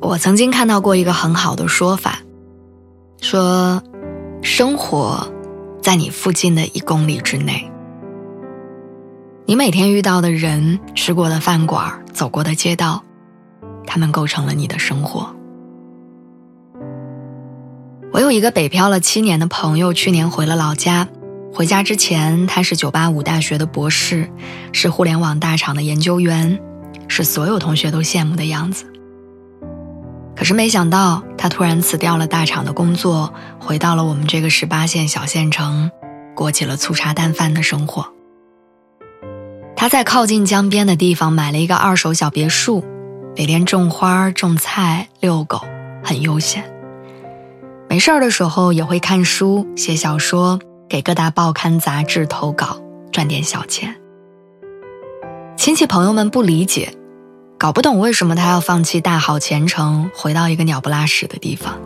我曾经看到过一个很好的说法，说，生活在你附近的一公里之内。你每天遇到的人、吃过的饭馆、走过的街道，他们构成了你的生活。我有一个北漂了七年的朋友，去年回了老家。回家之前，他是九八五大学的博士，是互联网大厂的研究员，是所有同学都羡慕的样子。可是没想到，他突然辞掉了大厂的工作，回到了我们这个十八线小县城，过起了粗茶淡饭的生活。他在靠近江边的地方买了一个二手小别墅，每天种花、种菜、遛狗，很悠闲。没事儿的时候也会看书、写小说，给各大报刊杂志投稿，赚点小钱。亲戚朋友们不理解。搞不懂为什么他要放弃大好前程，回到一个鸟不拉屎的地方。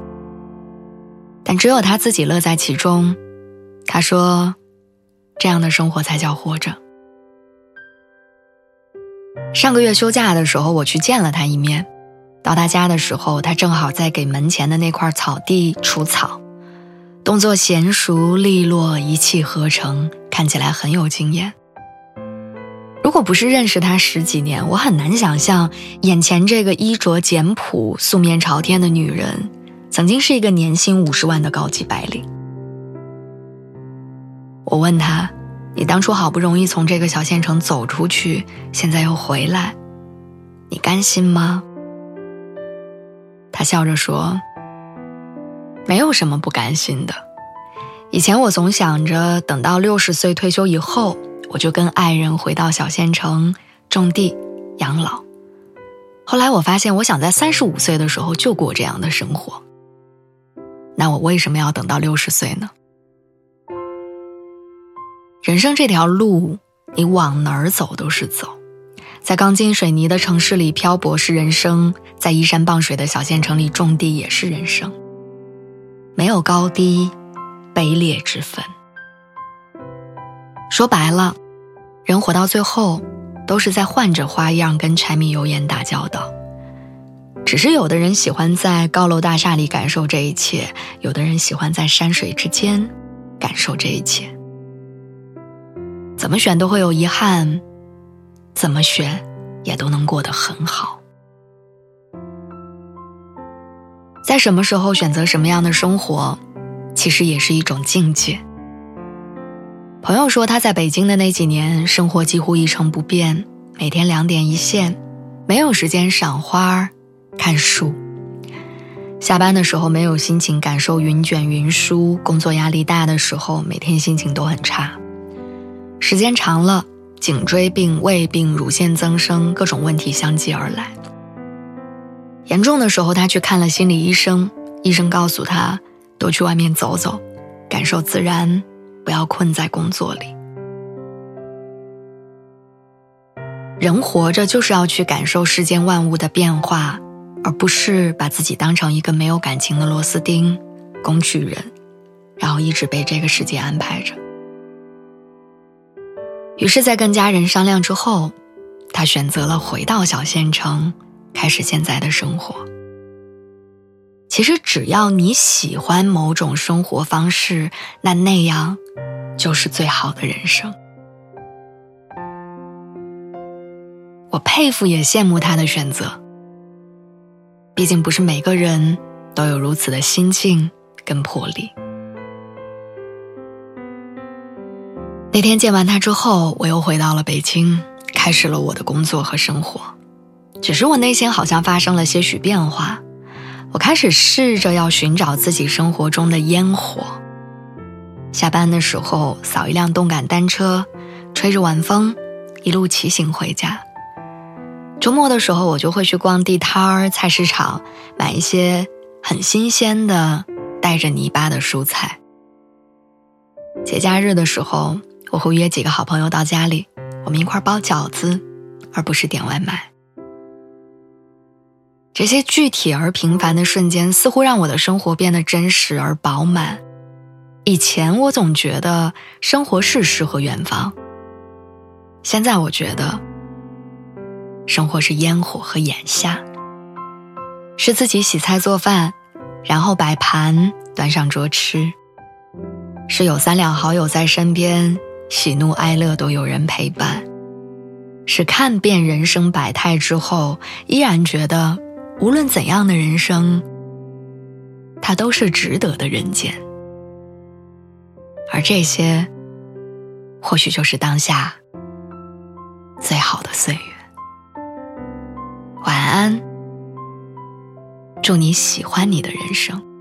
但只有他自己乐在其中。他说：“这样的生活才叫活着。”上个月休假的时候，我去见了他一面。到他家的时候，他正好在给门前的那块草地除草，动作娴熟利落，一气呵成，看起来很有经验。如果不是认识她十几年，我很难想象眼前这个衣着简朴、素面朝天的女人，曾经是一个年薪五十万的高级白领。我问她：“你当初好不容易从这个小县城走出去，现在又回来，你甘心吗？”她笑着说：“没有什么不甘心的。以前我总想着等到六十岁退休以后。”我就跟爱人回到小县城种地养老。后来我发现，我想在三十五岁的时候就过这样的生活。那我为什么要等到六十岁呢？人生这条路，你往哪儿走都是走。在钢筋水泥的城市里漂泊是人生，在依山傍水的小县城里种地也是人生。没有高低，卑劣之分。说白了。人活到最后，都是在换着花样跟柴米油盐打交道。只是有的人喜欢在高楼大厦里感受这一切，有的人喜欢在山水之间感受这一切。怎么选都会有遗憾，怎么选也都能过得很好。在什么时候选择什么样的生活，其实也是一种境界。朋友说，他在北京的那几年，生活几乎一成不变，每天两点一线，没有时间赏花、看书。下班的时候没有心情感受云卷云舒，工作压力大的时候，每天心情都很差。时间长了，颈椎病、胃病、乳腺增生，各种问题相继而来。严重的时候，他去看了心理医生，医生告诉他，多去外面走走，感受自然。不要困在工作里。人活着就是要去感受世间万物的变化，而不是把自己当成一个没有感情的螺丝钉、工具人，然后一直被这个世界安排着。于是，在跟家人商量之后，他选择了回到小县城，开始现在的生活。其实，只要你喜欢某种生活方式，那那样就是最好的人生。我佩服也羡慕他的选择。毕竟，不是每个人都有如此的心境跟魄力。那天见完他之后，我又回到了北京，开始了我的工作和生活。只是我内心好像发生了些许变化。我开始试着要寻找自己生活中的烟火。下班的时候扫一辆动感单车，吹着晚风，一路骑行回家。周末的时候，我就会去逛地摊儿、菜市场，买一些很新鲜的、带着泥巴的蔬菜。节假日的时候，我会约几个好朋友到家里，我们一块包饺子，而不是点外卖。这些具体而平凡的瞬间，似乎让我的生活变得真实而饱满。以前我总觉得生活是诗和远方，现在我觉得。生活是烟火和眼下，是自己洗菜做饭，然后摆盘端上桌吃，是有三两好友在身边，喜怒哀乐都有人陪伴，是看遍人生百态之后，依然觉得无论怎样的人生，它都是值得的人间，而这些，或许就是当下最好的岁月。晚安，祝你喜欢你的人生。